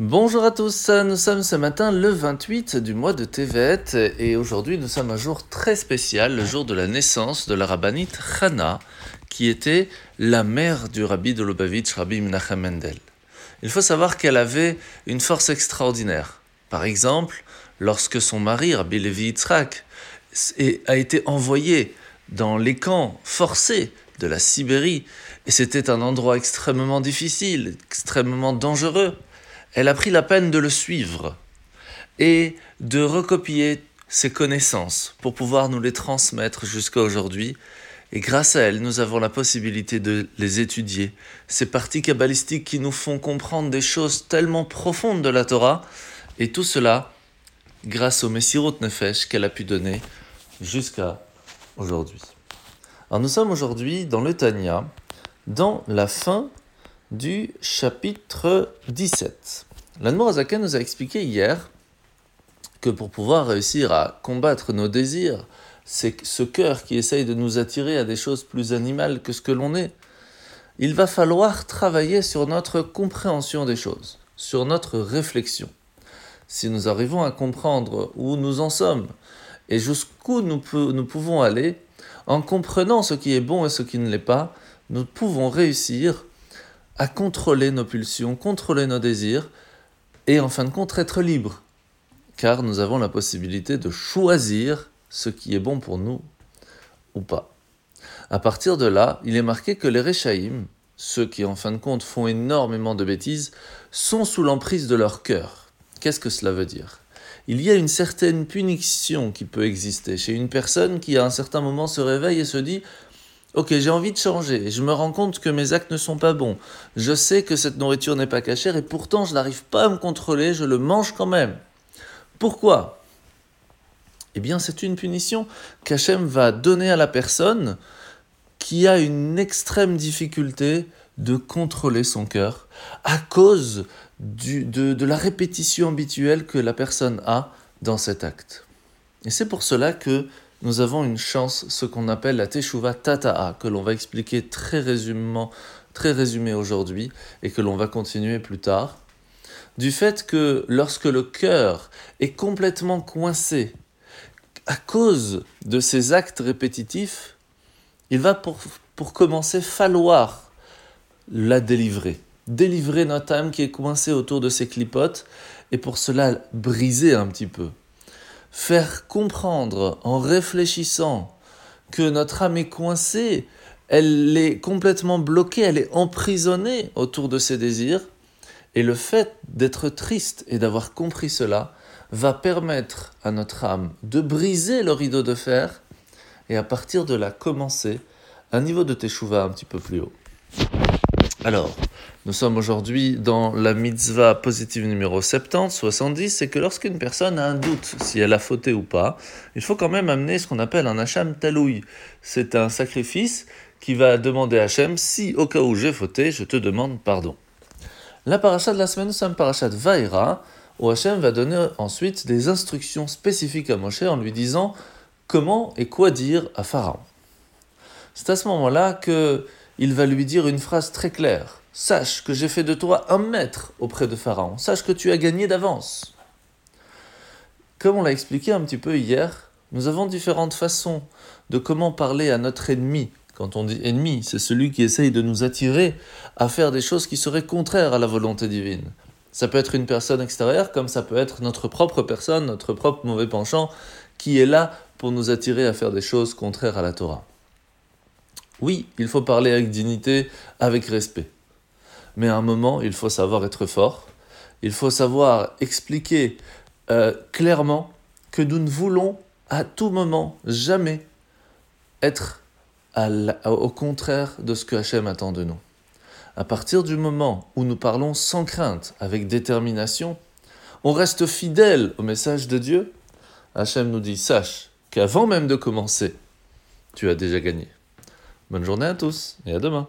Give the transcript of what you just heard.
Bonjour à tous, nous sommes ce matin le 28 du mois de Tevet et aujourd'hui nous sommes un jour très spécial, le jour de la naissance de la rabbinite Chana qui était la mère du rabbi de Lubavitch, Rabbi Menachem Mendel. Il faut savoir qu'elle avait une force extraordinaire. Par exemple, lorsque son mari, Rabbi Levi Yitzhak, a été envoyé dans les camps forcés de la Sibérie, et c'était un endroit extrêmement difficile, extrêmement dangereux, elle a pris la peine de le suivre et de recopier ses connaissances pour pouvoir nous les transmettre jusqu'à aujourd'hui. Et grâce à elle, nous avons la possibilité de les étudier. Ces parties kabbalistiques qui nous font comprendre des choses tellement profondes de la Torah. Et tout cela grâce au Messirot Nefesh qu'elle a pu donner jusqu'à aujourd'hui. Alors nous sommes aujourd'hui dans le Tanya, dans la fin du chapitre 17. L'Anmorazaken nous a expliqué hier que pour pouvoir réussir à combattre nos désirs, c'est ce cœur qui essaye de nous attirer à des choses plus animales que ce que l'on est, il va falloir travailler sur notre compréhension des choses, sur notre réflexion. Si nous arrivons à comprendre où nous en sommes et jusqu'où nous pouvons aller, en comprenant ce qui est bon et ce qui ne l'est pas, nous pouvons réussir à contrôler nos pulsions, contrôler nos désirs, et en fin de compte être libre, car nous avons la possibilité de choisir ce qui est bon pour nous ou pas. À partir de là, il est marqué que les Réchaïm, ceux qui en fin de compte font énormément de bêtises, sont sous l'emprise de leur cœur. Qu'est-ce que cela veut dire? Il y a une certaine punition qui peut exister chez une personne qui à un certain moment se réveille et se dit Ok, j'ai envie de changer. Je me rends compte que mes actes ne sont pas bons. Je sais que cette nourriture n'est pas cachère et pourtant je n'arrive pas à me contrôler. Je le mange quand même. Pourquoi? Eh bien, c'est une punition qu'Hachem va donner à la personne qui a une extrême difficulté de contrôler son cœur à cause de la répétition habituelle que la personne a dans cet acte. Et c'est pour cela que nous avons une chance, ce qu'on appelle la Teshuva Tata'a, que l'on va expliquer très résumé, très résumé aujourd'hui et que l'on va continuer plus tard, du fait que lorsque le cœur est complètement coincé à cause de ces actes répétitifs, il va pour, pour commencer falloir la délivrer. Délivrer notre âme qui est coincée autour de ces clipotes et pour cela briser un petit peu faire comprendre en réfléchissant que notre âme est coincée, elle est complètement bloquée, elle est emprisonnée autour de ses désirs. Et le fait d'être triste et d'avoir compris cela va permettre à notre âme de briser le rideau de fer et à partir de là commencer un niveau de teshuva un petit peu plus haut. Alors, nous sommes aujourd'hui dans la mitzvah positive numéro 70, 70, c'est que lorsqu'une personne a un doute si elle a fauté ou pas, il faut quand même amener ce qu'on appelle un Hacham Talouï. C'est un sacrifice qui va demander à Hachem si au cas où j'ai fauté, je te demande pardon. La paracha de la semaine, nous sommes paracha de Vaïra, où Hachem va donner ensuite des instructions spécifiques à Moshe en lui disant comment et quoi dire à Pharaon. C'est à ce moment-là que il va lui dire une phrase très claire. Sache que j'ai fait de toi un maître auprès de Pharaon. Sache que tu as gagné d'avance. Comme on l'a expliqué un petit peu hier, nous avons différentes façons de comment parler à notre ennemi. Quand on dit ennemi, c'est celui qui essaye de nous attirer à faire des choses qui seraient contraires à la volonté divine. Ça peut être une personne extérieure, comme ça peut être notre propre personne, notre propre mauvais penchant, qui est là pour nous attirer à faire des choses contraires à la Torah. Oui, il faut parler avec dignité, avec respect. Mais à un moment, il faut savoir être fort. Il faut savoir expliquer euh, clairement que nous ne voulons à tout moment jamais être au contraire de ce que Hachem attend de nous. À partir du moment où nous parlons sans crainte, avec détermination, on reste fidèle au message de Dieu. Hachem nous dit Sache qu'avant même de commencer, tu as déjà gagné. Bonne journée à tous et à demain.